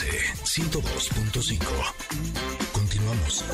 MBS 102.5. Continuamos.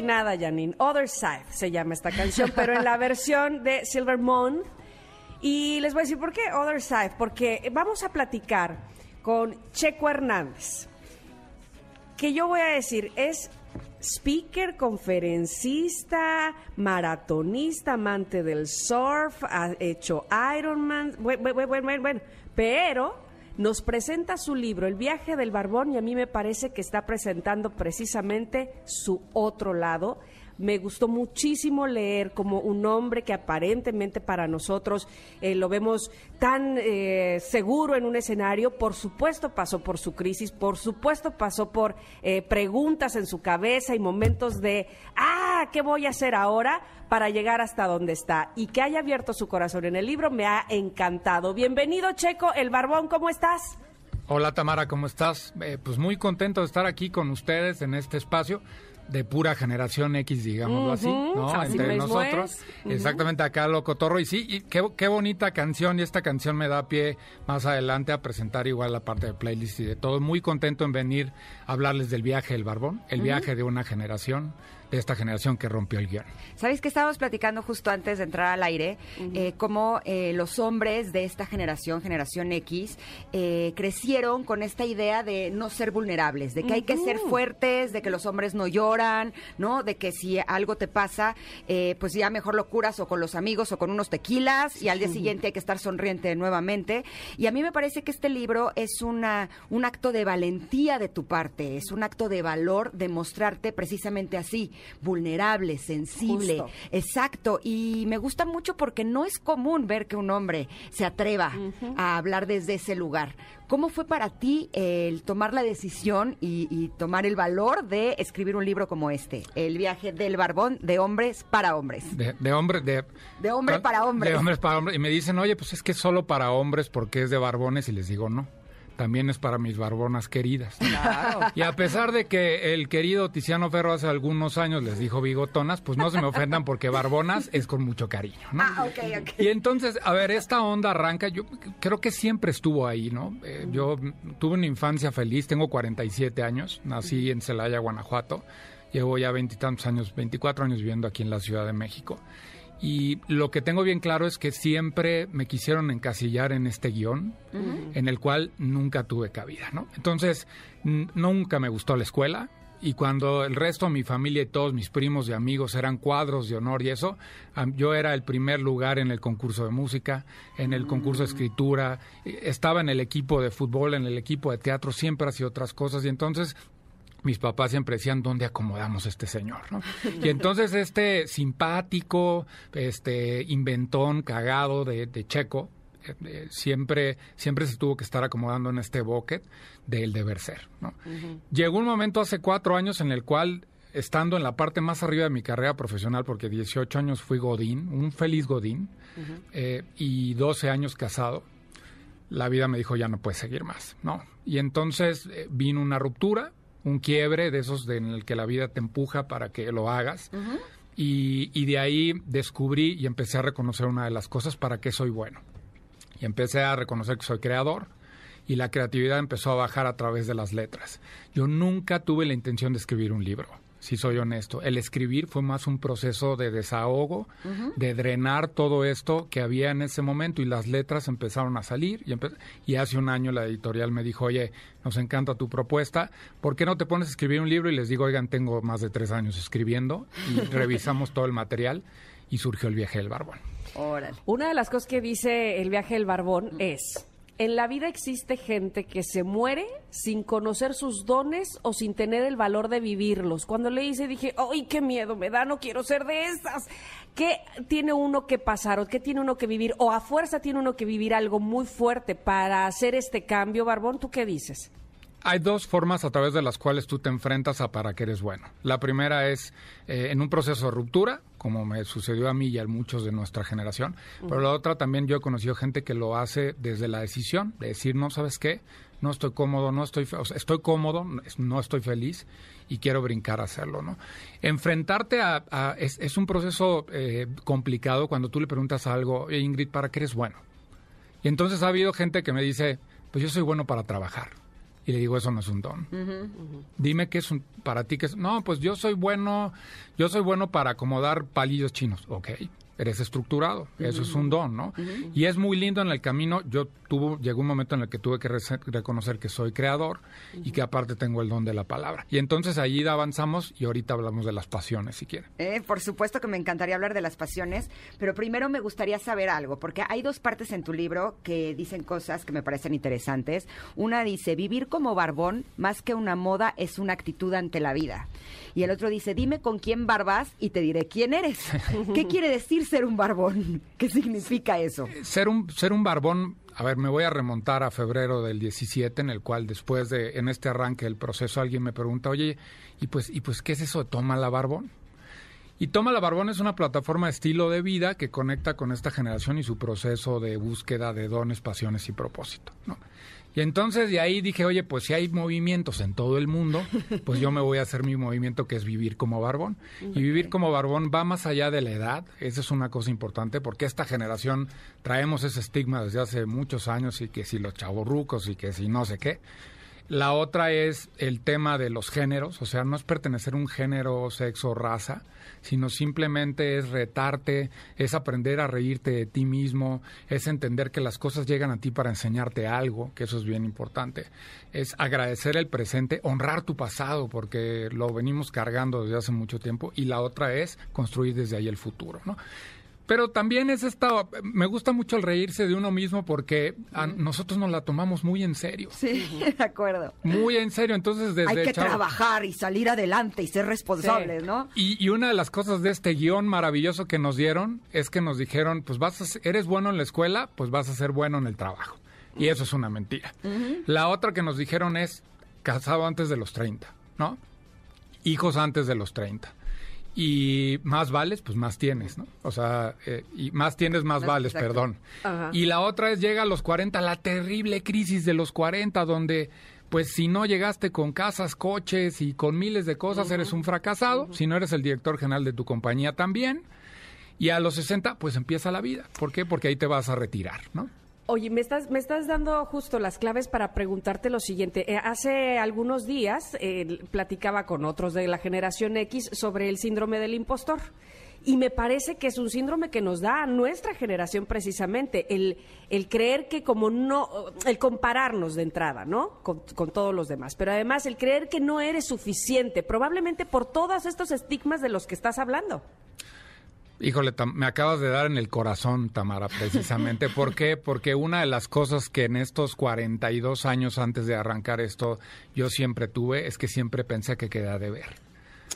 Atinada, Janine. Other Side se llama esta canción, pero en la versión de Silver Moon. Y les voy a decir por qué Other Side. Porque vamos a platicar con Checo Hernández. Que yo voy a decir, es speaker, conferencista, maratonista, amante del surf, ha hecho Ironman. Bueno, bueno, bueno, bueno. Pero nos presenta su libro, El viaje del barbón, y a mí me parece que está presentando precisamente su otro lado. Me gustó muchísimo leer como un hombre que aparentemente para nosotros eh, lo vemos tan eh, seguro en un escenario. Por supuesto pasó por su crisis, por supuesto pasó por eh, preguntas en su cabeza y momentos de, ah, ¿qué voy a hacer ahora para llegar hasta donde está? Y que haya abierto su corazón en el libro me ha encantado. Bienvenido Checo, el barbón, ¿cómo estás? Hola Tamara, ¿cómo estás? Eh, pues muy contento de estar aquí con ustedes en este espacio de pura generación X, digámoslo así, ¿no? así Entre nosotros. Exactamente acá lo cotorro. Y sí, y qué, qué bonita canción. Y esta canción me da pie más adelante a presentar igual la parte de playlist y de todo. Muy contento en venir a hablarles del viaje del barbón, el viaje de una generación, de esta generación que rompió el guion. ¿Sabéis que estábamos platicando justo antes de entrar al aire? eh, cómo eh, los hombres de esta generación, generación X, eh, crecieron con esta idea de no ser vulnerables, de que hay que ser fuertes, de que los hombres no lloran, ¿no? De que si algo te pasa, eh, pues ya mejor lo curas o con los amigos o con unos tequilas y al día siguiente hay que estar sonriente nuevamente. Y a mí me parece que este libro es una, un acto de valentía de tu parte, es un acto de valor de mostrarte precisamente así, vulnerable, sensible. Justo. Exacto, y me gusta mucho porque no es común ver que un hombre se atreva a hablar desde ese lugar. ¿Cómo fue para ti el tomar la decisión y, y tomar el valor de escribir un libro como este? El viaje del barbón de hombres para hombres. De, de hombre, de... De hombre para hombres. De hombres para hombres. Y me dicen, oye, pues es que es solo para hombres porque es de barbones. Y les digo, no. También es para mis barbonas queridas. Y a pesar de que el querido Tiziano Ferro hace algunos años les dijo bigotonas, pues no se me ofendan porque barbonas es con mucho cariño, ¿no? Ah, ok, ok. Y entonces, a ver, esta onda arranca, yo creo que siempre estuvo ahí, ¿no? Eh, yo tuve una infancia feliz, tengo 47 años, nací en Celaya, Guanajuato, llevo ya veintitantos años, 24 años viviendo aquí en la Ciudad de México. Y lo que tengo bien claro es que siempre me quisieron encasillar en este guion, en el cual nunca tuve cabida, ¿no? Entonces, nunca me gustó la escuela, y cuando el resto de mi familia y todos mis primos y amigos eran cuadros de honor y eso, yo era el primer lugar en el concurso de música, en el concurso de escritura, eh, estaba en el equipo de fútbol, en el equipo de teatro, siempre hacía otras cosas. Y entonces mis papás siempre decían dónde acomodamos a este señor, ¿no? Y entonces este simpático, este inventón, cagado de, de Checo, eh, eh, siempre, siempre se tuvo que estar acomodando en este bucket del deber ser, ¿no? Llegó un momento hace cuatro años en el cual estando en la parte más arriba de mi carrera profesional, porque 18 años fui Godín, un feliz Godín, eh, y 12 años casado, la vida me dijo ya no puedes seguir más, ¿no? Y entonces eh, vino una ruptura, un quiebre de esos de, en el que la vida te empuja para que lo hagas. y, y de ahí descubrí y empecé a reconocer una de las cosas para qué soy bueno. Y empecé a reconocer que soy creador y la creatividad empezó a bajar a través de las letras. Yo nunca tuve la intención de escribir un libro. Si soy honesto. El escribir fue más un proceso de desahogo, de drenar todo esto que había en ese momento y las letras empezaron a salir y, y hace un año la editorial me dijo, oye, nos encanta tu propuesta, ¿por qué no te pones a escribir un libro? Y les digo, oigan, tengo más de tres años escribiendo y revisamos todo el material y surgió el viaje del barbón. Órale. Una de las cosas que dice el viaje del barbón es, en la vida existe gente que se muere sin conocer sus dones o sin tener el valor de vivirlos. Cuando le hice dije, ¡ay, qué miedo me da! No quiero ser de esas. ¿Qué tiene uno que pasar o qué tiene uno que vivir? O a fuerza tiene uno que vivir algo muy fuerte para hacer este cambio, Barbón. ¿Tú qué dices? Hay dos formas a través de las cuales tú te enfrentas a para qué eres bueno. La primera es eh, en un proceso de ruptura, como me sucedió a mí y a muchos de nuestra generación. Pero la otra también yo he conocido gente que lo hace desde la decisión, de decir, no, ¿sabes qué? No estoy cómodo, no estoy, o sea, estoy cómodo, no estoy feliz y quiero brincar a hacerlo, ¿no? Enfrentarte a, a- es, es un proceso eh, complicado cuando tú le preguntas algo, "Oye, Ingrid, ¿para qué eres bueno? Y entonces ha habido gente que me dice, pues yo soy bueno para trabajar. Y le digo, eso no es un don. Dime qué es un, para ti que es. No, pues yo soy bueno, yo soy bueno para acomodar palillos chinos. Ok, eres estructurado, eso es un don, ¿no? Y es muy lindo en el camino. Yo tuvo, llegó un momento en el que tuve que reconocer que soy creador y que aparte tengo el don de la palabra. Y entonces allí avanzamos y ahorita hablamos de las pasiones, si quieren. Eh, por supuesto que me encantaría hablar de las pasiones, pero primero me gustaría saber algo, porque hay dos partes en tu libro que dicen cosas que me parecen interesantes. Una dice, vivir como barbón, más que una moda, es una actitud ante la vida. Y el otro dice, dime con quién barbas y te diré quién eres. ¿Qué quiere decir ser un barbón? ¿Qué significa eso? ser un ser un barbón, a ver, me voy a remontar a febrero del 17 en el cual después de en este arranque del proceso alguien me pregunta, "Oye, y pues y pues qué es eso de Toma la Barbón?" Y Toma la Barbón es una plataforma de estilo de vida que conecta con esta generación y su proceso de búsqueda de dones, pasiones y propósito, ¿no? Y entonces de ahí dije, oye, pues si hay movimientos en todo el mundo, pues yo me voy a hacer mi movimiento que es vivir como barbón. Y vivir como barbón va más allá de la edad, esa es una cosa importante, porque esta generación traemos ese estigma desde hace muchos años y que si los chavorrucos y que si no sé qué. La otra es el tema de los géneros, o sea, no es pertenecer a un género, sexo, raza, sino simplemente es retarte, es aprender a reírte de ti mismo, es entender que las cosas llegan a ti para enseñarte algo, que eso es bien importante, es agradecer el presente, honrar tu pasado, porque lo venimos cargando desde hace mucho tiempo, y la otra es construir desde ahí el futuro, ¿no? Pero también es esta, me gusta mucho el reírse de uno mismo porque a nosotros nos la tomamos muy en serio. Sí, de acuerdo. Muy en serio, entonces desde Hay que chavo- trabajar y salir adelante y ser responsables, Sí. ¿no? Y, y una de las cosas de este guion maravilloso que nos dieron es que nos dijeron, pues vas a ser- eres bueno en la escuela, pues vas a ser bueno en el trabajo. Y eso es una mentira. La otra que nos dijeron es casado antes de los 30, ¿no? Hijos antes de los 30. Y más vales, pues más tienes, ¿no? O sea, eh, y más tienes, más vales, perdón. Ajá. Y la otra es llega a los 40, la terrible crisis de los 40, donde pues si no llegaste con casas, coches y con miles de cosas, eres un fracasado. Si no eres el director general de tu compañía también. Y a los 60, pues empieza la vida. ¿Por qué? Porque ahí te vas a retirar, ¿no? Oye, me estás, me estás dando justo las claves para preguntarte lo siguiente. Eh, hace algunos días eh, platicaba con otros de la generación X sobre el síndrome del impostor. Y me parece que es un síndrome que nos da a nuestra generación precisamente, el, el creer que como no, el compararnos de entrada, ¿no? Con, con todos los demás. Pero además el creer que no eres suficiente, probablemente por todos estos estigmas de los que estás hablando. Híjole, me acabas de dar en el corazón, Tamara, precisamente. ¿Por qué? Porque una de las cosas que en estos 42 años antes de arrancar esto yo siempre tuve es que siempre pensé que quedaba de ver.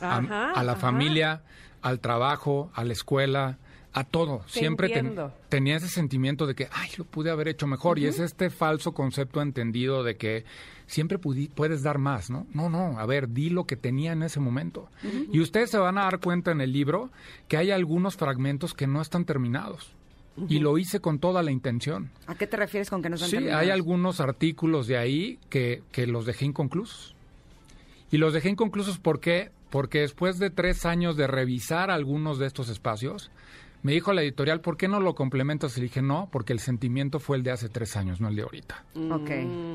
A, Ajá, a la ajá. familia, al trabajo, a la escuela, a todo. Te siempre ten- tenía ese sentimiento de que, ay, lo pude haber hecho mejor. Y es este falso concepto entendido de que siempre pudi- puedes dar más, ¿no? No, no, a ver, di lo que tenía en ese momento. Y ustedes se van a dar cuenta en el libro que hay algunos fragmentos que no están terminados. Y lo hice con toda la intención. ¿A qué te refieres con que no están Sí, terminados? hay algunos artículos de ahí que, que los dejé inconclusos. Y los dejé inconclusos ¿por qué? Porque después de tres años de revisar algunos de estos espacios, me dijo la editorial, ¿por qué no lo complementas? Y le dije, no, porque el sentimiento fue el de hace tres años, no el de ahorita. Ok.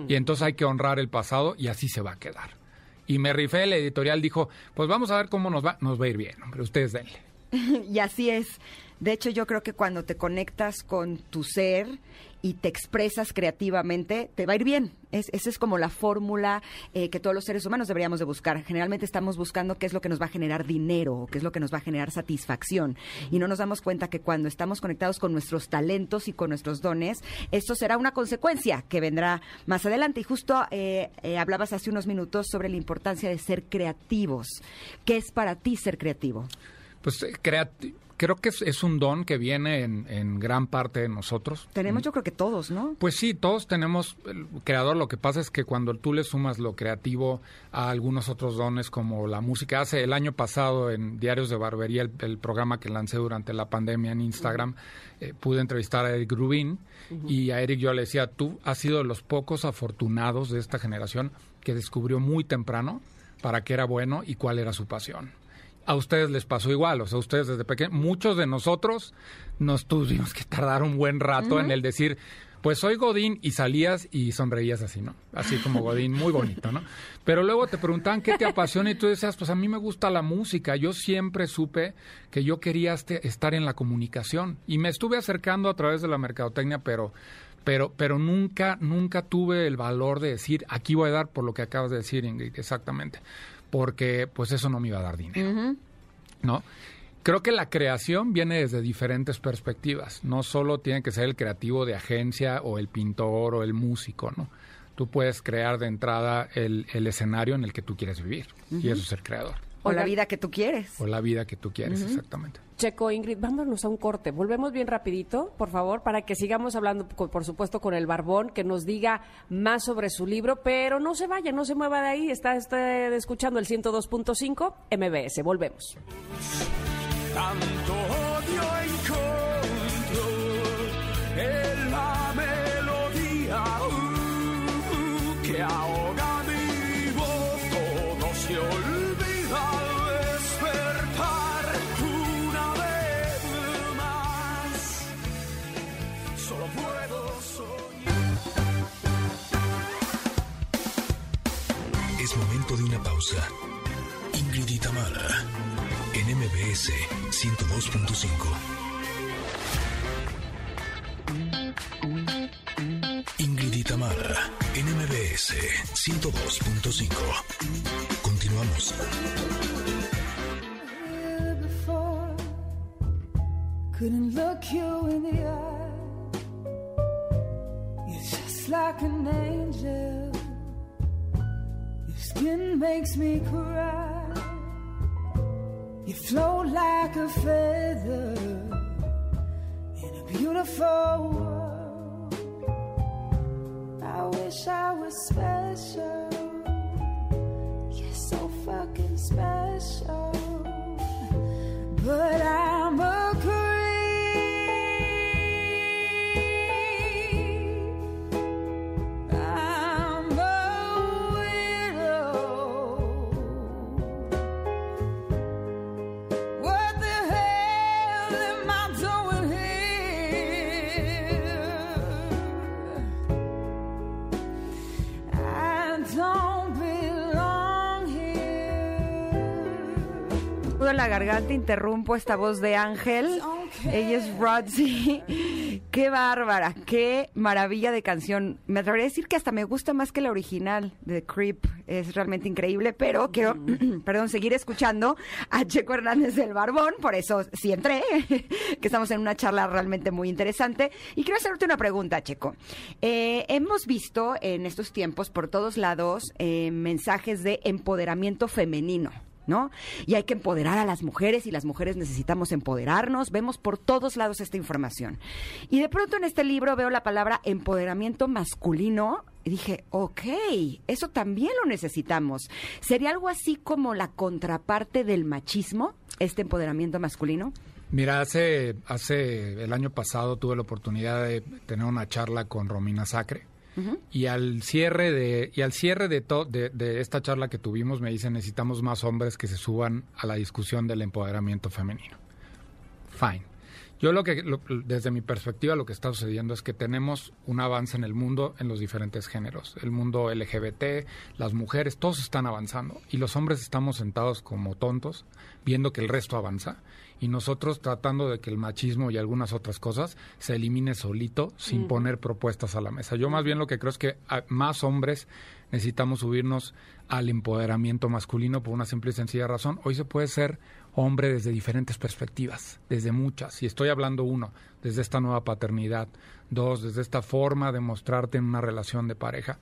Y entonces hay que honrar el pasado y así se va a quedar. Y me rifé, el editorial dijo, pues vamos a ver cómo nos va. Nos va a ir bien, hombre, ustedes denle. y así es. De hecho, yo creo que cuando te conectas con tu ser y te expresas creativamente, te va a ir bien. Es, esa es como la fórmula eh, que todos los seres humanos deberíamos de buscar. Generalmente estamos buscando qué es lo que nos va a generar dinero, o qué es lo que nos va a generar satisfacción. Y no nos damos cuenta que cuando estamos conectados con nuestros talentos y con nuestros dones, esto será una consecuencia que vendrá más adelante. Y justo eh, eh, hablabas hace unos minutos sobre la importancia de ser creativos. ¿Qué es para ti ser creativo? Pues eh, creo que es, es un don que viene en, en gran parte de nosotros. Tenemos yo creo que todos, ¿no? Pues sí, todos tenemos el creador. Lo que pasa es que cuando tú le sumas lo creativo a algunos otros dones como la música, hace el año pasado en Diarios de Barbería, el, el programa que lancé durante la pandemia en Instagram, eh, pude entrevistar a Eric Rubin y a Eric yo le decía, tú has sido de los pocos afortunados de esta generación que descubrió muy temprano para qué era bueno y cuál era su pasión a ustedes les pasó igual, o sea, ustedes desde pequeños, muchos de nosotros nos tuvimos que tardar un buen rato en el decir, pues soy Godín y salías y sonreías así, ¿no? Así como Godín, muy bonito, ¿no? Pero luego te preguntaban qué te apasiona y tú decías, pues a mí me gusta la música, yo siempre supe que yo quería este- estar en la comunicación. Y me estuve acercando a través de la mercadotecnia, pero pero pero nunca nunca tuve el valor de decir, aquí voy a dar por lo que acabas de decir, Ingrid, exactamente, porque pues eso no me iba a dar dinero. ¿no? Creo que la creación viene desde diferentes perspectivas. No solo tiene que ser el creativo de agencia o el pintor o el músico, ¿no? Tú puedes crear de entrada el, el escenario en el que tú quieres vivir. Y eso es ser creador. O la vida que tú quieres. O la vida que tú quieres, exactamente. Checo, Ingrid, vámonos a un corte. Volvemos bien rapidito, por favor, para que sigamos hablando, por supuesto, con el Barbón, que nos diga más sobre su libro, pero no se vaya, no se mueva de ahí. Está, está escuchando el 102.5 MBS. Volvemos. Tanto odio encontro en la melodía uh, que ahoga de una pausa. Ingrid y en MBS 102.5. Ingrid y en MBS 102.5. Continuamos. Couldn't look you in the eye. You're just like an angel. Skin makes me cry. You float like a feather in a beautiful world. I wish I was special. You're so fucking special. La garganta, interrumpo esta voz de Ángel. Ella es Rodsy. Qué bárbara, qué maravilla de canción. Me atrevería a decir que hasta me gusta más que la original de Creep. Es realmente increíble, pero quiero, perdón, seguir escuchando a Checo Hernández del Barbón. Por eso sí entré, que estamos en una charla realmente muy interesante. Y quiero hacerte una pregunta, Checo. Eh, hemos visto en estos tiempos por todos lados eh, mensajes de empoderamiento femenino. ¿No? Y hay que empoderar a las mujeres y las mujeres necesitamos empoderarnos. Vemos por todos lados esta información. Y de pronto en este libro veo la palabra empoderamiento masculino y dije, ok, eso también lo necesitamos. ¿Sería algo así como la contraparte del machismo, este empoderamiento masculino? Mira, hace, hace el año pasado tuve la oportunidad de tener una charla con Romina Sacre. Y al cierre de y al cierre de, de esta charla que tuvimos me dicen necesitamos más hombres que se suban a la discusión del empoderamiento femenino. Fine. Yo lo que, lo- desde mi perspectiva, lo que está sucediendo es que tenemos un avance en el mundo en los diferentes géneros. El mundo LGBT, las mujeres, todos están avanzando y los hombres estamos sentados como tontos viendo que el resto avanza y nosotros tratando de que el machismo y algunas otras cosas se elimine solito sin poner propuestas a la mesa. Yo más bien lo que creo es que a- más hombres necesitamos subirnos al empoderamiento masculino por una simple y sencilla razón. Hoy se puede ser hombre desde diferentes perspectivas, desde muchas. Y estoy hablando uno, desde esta nueva paternidad. Dos, desde esta forma de mostrarte en una relación de pareja.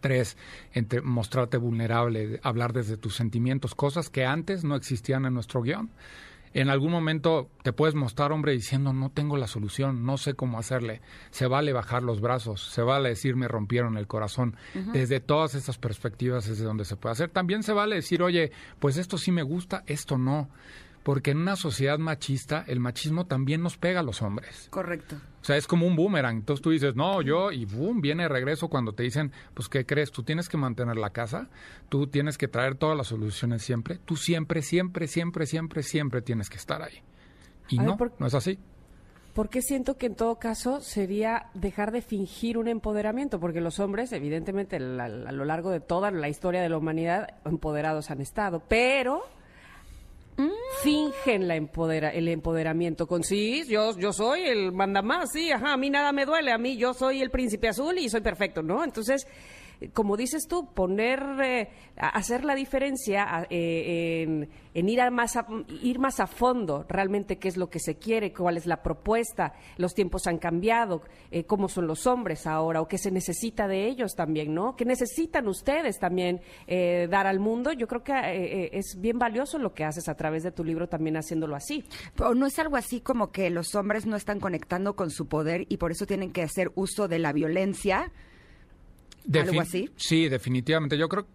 Tres, entre mostrarte vulnerable, hablar desde tus sentimientos, cosas que antes no existían en nuestro guion. En algún momento te puedes mostrar hombre diciendo no tengo la solución, no sé cómo hacerle. Se vale bajar los brazos, se vale decir me rompieron el corazón. Desde todas estas perspectivas es de donde se puede hacer. También se vale decir, oye, pues esto sí me gusta, esto no. Porque en una sociedad machista el machismo también nos pega a los hombres. Correcto. O sea, es como un boomerang. Entonces tú dices, no, yo, y boom, viene de regreso cuando te dicen, pues, ¿qué crees? Tú tienes que mantener la casa, tú tienes que traer todas las soluciones siempre, tú siempre, siempre, siempre, siempre, siempre tienes que estar ahí. Y A ver, no, ¿por- no es así. Porque siento que en todo caso sería dejar de fingir un empoderamiento, porque los hombres, evidentemente, la- a lo largo de toda la historia de la humanidad, empoderados han estado, pero fingen la el empoderamiento con sí, yo, yo soy el mandamás, sí, ajá, a mí nada me duele, a mí yo soy el príncipe azul y soy perfecto, ¿no? Entonces, como dices tú, poner, eh, hacer la diferencia eh, en, ir, a más a, ir más a fondo realmente qué es lo que se quiere, cuál es la propuesta, los tiempos han cambiado, eh, cómo son los hombres ahora o qué se necesita de ellos también, ¿no? ¿Qué necesitan ustedes también eh, dar al mundo? Yo creo que es bien valioso lo que haces a través de tu libro también haciéndolo así. ¿O no es algo así como que los hombres no están conectando con su poder y por eso tienen que hacer uso de la violencia? ¿Algo así? Sí, definitivamente. Yo creo,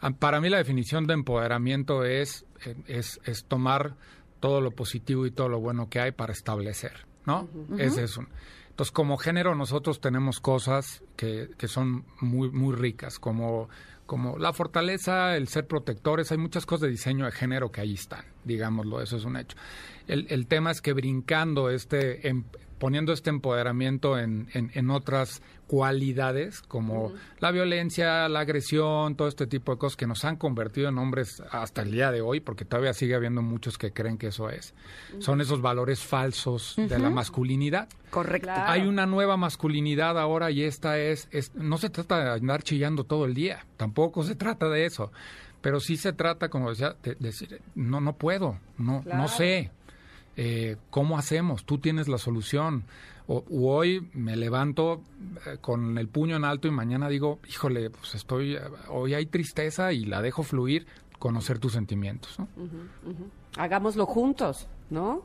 ah, para mí la definición de empoderamiento es, eh, es, es tomar todo lo positivo y todo lo bueno que hay para establecer, ¿no? Ese es un. Entonces, como género, nosotros tenemos cosas que, que son muy, muy ricas, como, como la fortaleza, el ser protectores. Hay muchas cosas de diseño de género que ahí están, digámoslo, eso es un hecho. El, el tema es que brincando este, em- poniendo este empoderamiento en, en, en otras cualidades como la violencia, la agresión, todo este tipo de cosas que nos han convertido en hombres hasta el día de hoy, porque todavía sigue habiendo muchos que creen que eso es. Son esos valores falsos de la masculinidad. Correcto. Claro. Hay una nueva masculinidad ahora y esta es, es, no se trata de andar chillando todo el día, tampoco se trata de eso, pero sí se trata, como decía, de decir, no, no puedo, no, Claro. no sé, eh, ¿cómo hacemos? Tú tienes la solución. O, hoy me levanto eh, con el puño en alto y mañana digo, híjole, pues estoy, eh, hoy hay tristeza y la dejo fluir, conocer tus sentimientos. ¿no? Hagámoslo juntos, ¿no?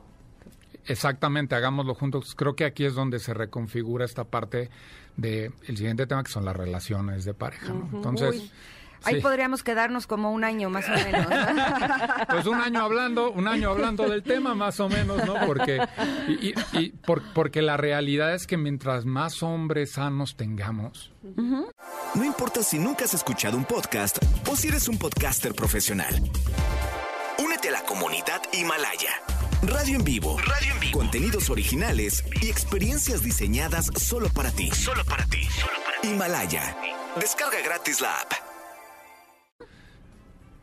Exactamente, hagámoslo juntos. Creo que aquí es donde se reconfigura esta parte del siguiente tema, que son las relaciones de pareja. ¿no? Entonces, Uy, Ahí sí. podríamos quedarnos como un año más o menos. ¿no? pues un año hablando, un año hablando del tema más o menos, ¿no? Porque, y, y- y por- porque la realidad es que mientras más hombres sanos tengamos, No importa si nunca has escuchado un podcast o si eres un podcaster profesional. Únete a la comunidad Himalaya. Radio en vivo. Radio en vivo. Contenidos originales y experiencias diseñadas solo para ti. Solo para ti. Himalaya. Descarga gratis la app.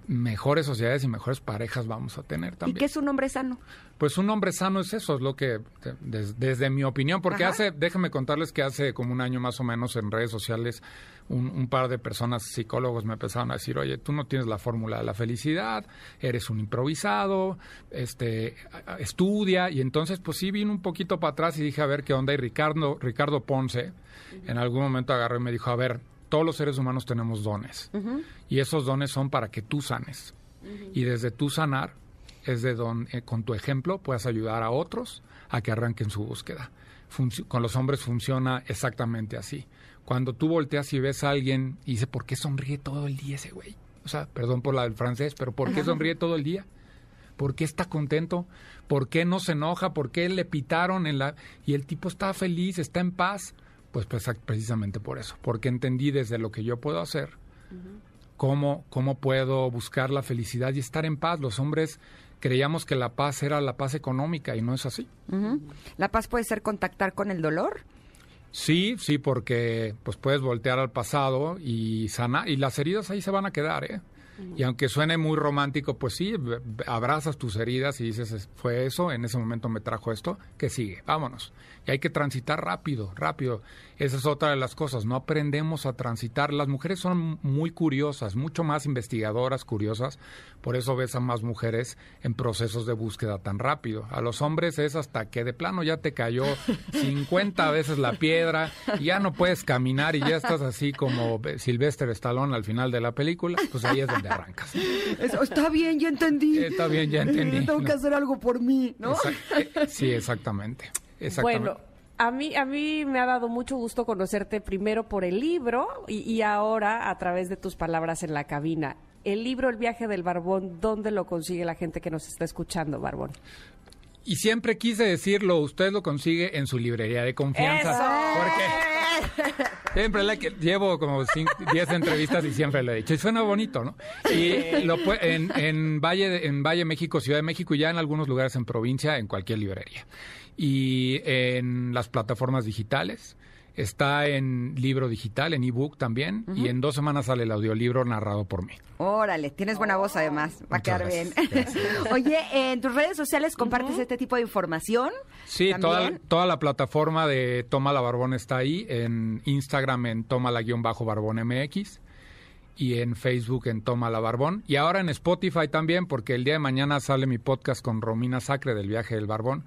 Mejores sociedades y mejores parejas vamos a tener ¿Y también. qué es un hombre sano? Pues un hombre sano es eso, es lo que, de- des- desde mi opinión, porque Ajá. hace, déjenme contarles que hace como un año más o menos en redes sociales, un, un par de personas, psicólogos, me empezaron a decir, oye, tú no tienes la fórmula de la felicidad, eres un improvisado, este, estudia, y entonces pues sí vine un poquito para atrás y dije, a ver qué onda, y Ricardo, Ricardo Ponce, en algún momento agarró y me dijo, a ver, todos los seres humanos tenemos dones, y esos dones son para que tú sanes, y desde tu sanar, es de donde con tu ejemplo puedas ayudar a otros a que arranquen su búsqueda. Funci- con los hombres funciona exactamente así. Cuando tú volteas y ves a alguien y dice, ¿por qué sonríe todo el día ese güey? O sea, perdón por la del francés, pero ¿por qué sonríe todo el día? ¿Por qué está contento? ¿Por qué no se enoja? ¿Por qué le pitaron en la... y el tipo está feliz, está en paz? Pues, pues precisamente por eso, porque entendí desde lo que yo puedo hacer cómo, cómo puedo buscar la felicidad y estar en paz. Los hombres creíamos que la paz era la paz económica y no es así. La paz puede ser contactar con el dolor. Sí, sí, porque pues puedes voltear al pasado y sanar y las heridas ahí se van a quedar, ¿eh? Y aunque suene muy romántico, pues sí, abrazas tus heridas y dices, "Es- fue eso, en ese momento me trajo esto, que sigue? Vámonos. Y hay que transitar rápido, rápido. Esa es otra de las cosas, no aprendemos a transitar. Las mujeres son muy curiosas, mucho más investigadoras, curiosas, por eso ves a más mujeres en procesos de búsqueda tan rápido. A los hombres es hasta que de plano ya te cayó 50 veces la piedra y ya no puedes caminar y ya estás así como Sylvester Stallone al final de la película, pues ahí es donde arrancas. Eso, está bien, ya entendí. Eh, Está bien, ya entendí. Tengo que No. hacer algo por mí, ¿no? Exact- eh, Sí, exactamente. exactamente. Bueno, a mí, a mí me ha dado mucho gusto conocerte primero por el libro y, y ahora a través de tus palabras en la cabina. El libro El viaje del barbón, ¿dónde lo consigue la gente que nos está escuchando, Barbón? Y siempre quise decirlo, usted lo consigue en su librería de confianza. Porque siempre le que llevo como 10 entrevistas y siempre le he dicho. Y suena bonito, ¿no? Y lo en, en Valle en Valle México, Ciudad de México y ya en algunos lugares en provincia, en cualquier librería. Y en las plataformas digitales. Está en libro digital, en ebook también. Y en dos semanas sale el audiolibro narrado por mí. Órale, tienes buena voz además, va a quedar bien. gracias, Oye, en tus redes sociales compartes este tipo de información. Sí, toda, la plataforma de Toma la Barbón está ahí, en Instagram en Toma la guion bajo Barbón MX y en Facebook en Toma la Barbón y ahora en Spotify también porque el día de mañana sale mi podcast con Romina Sacre del viaje del Barbón.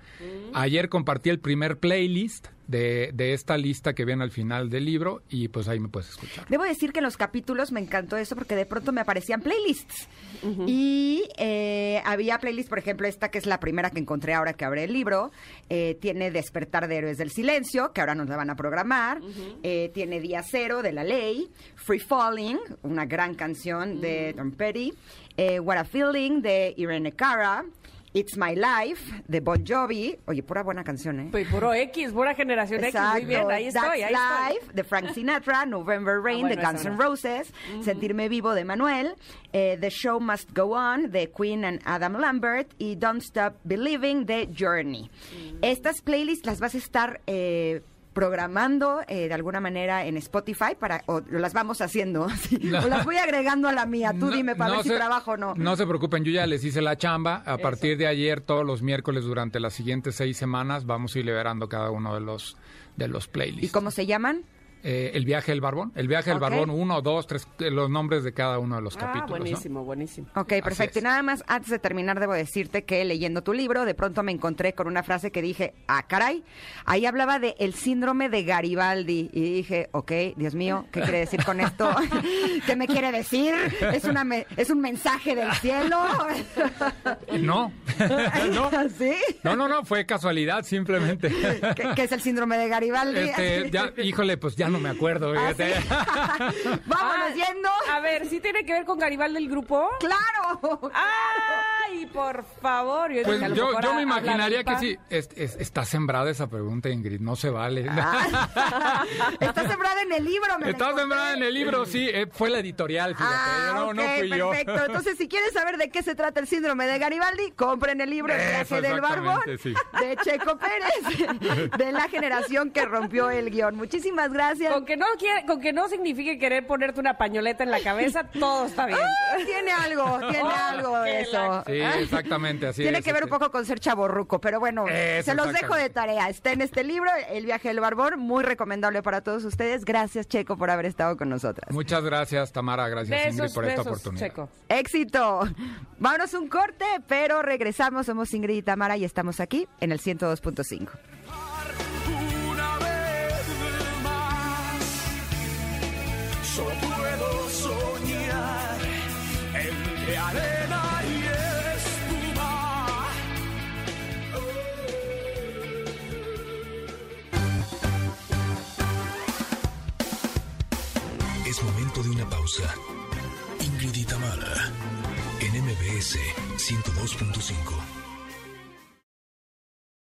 Ayer compartí el primer playlist de, de esta lista que viene al final del libro y pues ahí me puedes escuchar. Debo decir que en los capítulos me encantó eso porque de pronto me aparecían playlists. Y eh, había playlists, por ejemplo, esta que es la primera que encontré ahora que abre el libro. eh, tiene Despertar de Héroes del Silencio, que ahora nos la van a programar. Eh, tiene Día Cero de La Ley. Free Falling, una gran canción de Tom Petty. eh, What a Feeling de Irene Cara. It's My Life de Bon Jovi. Oye, pura buena canción, ¿eh? Pues puro X, pura generación X. Muy bien, ahí estoy, That's ahí estoy. Life de Frank Sinatra, November Rain Ah, de Guns N' no. Roses, Sentirme Vivo de Manuel, eh, The Show Must Go On de Queen and Adam Lambert y Don't Stop Believing de Journey. Estas playlists las vas a estar eh, programando eh, de alguna manera en Spotify para o las vamos haciendo No. o las voy agregando a la mía. Tú No- dime para no ver si trabajo o no. No se preocupen, yo ya les hice la chamba. A partir de ayer, todos los miércoles durante las siguientes seis semanas, vamos a ir liberando cada uno de los, de los playlists. ¿Y cómo se llaman? Eh, el viaje del barbón. El viaje del barbón, uno, dos, tres, los nombres de cada uno de los Ah, capítulos. ¿no? buenísimo, buenísimo. Ok, perfecto. Y nada más, antes de terminar, debo decirte que leyendo tu libro, de pronto me encontré con una frase que dije, ah, caray, ahí hablaba de el síndrome de Garibaldi. Y dije, ok, Dios mío, ¿qué quiere decir con esto? ¿Qué me quiere decir? ¿Es, una me- ¿Es un mensaje del cielo? No, no. ¿Sí? No, no, no, fue casualidad simplemente. ¿Qué, qué es el síndrome de Garibaldi? Este, ya, híjole, pues ya no me acuerdo. ¿Ah, fíjate. sí? Vámonos Ah, yendo. A ver, ¿sí tiene que ver con Garibaldi el grupo? ¡Claro! ¡Ay, por favor! Yo, Pues yo, yo me imaginaría que sí. Es- es- está sembrada esa pregunta, Ingrid, no se vale. Ah. Está sembrada en el libro, me Está sembrada en el libro, sí, eh, fue la editorial, fíjate. Ah, no, ok, no fui yo. perfecto. Entonces, si quieres saber de qué se trata el síndrome de Garibaldi, compren el libro El viaje del barbón sí. de Checo Pérez, de la generación que rompió el guion. Muchísimas gracias. Con que, no quiere, con que no signifique querer ponerte una pañoleta en la cabeza, todo está bien. Ah, tiene algo, tiene Oh, algo de eso. la- Sí, exactamente, así Tiene es, que ver un este. poco con ser chaborruco, pero bueno, Eso, se los dejo de tarea. Está en este libro, El viaje del barbón, muy recomendable para todos ustedes. Gracias, Checo, por haber estado con nosotras. Muchas gracias, Tamara, gracias Ingrid Besos, por esta oportunidad. Checo. Éxito. Vámonos un corte, pero regresamos. Somos Ingrid y Tamara y estamos aquí en el 102.5. pausa. Ingrid en MBS 102.5.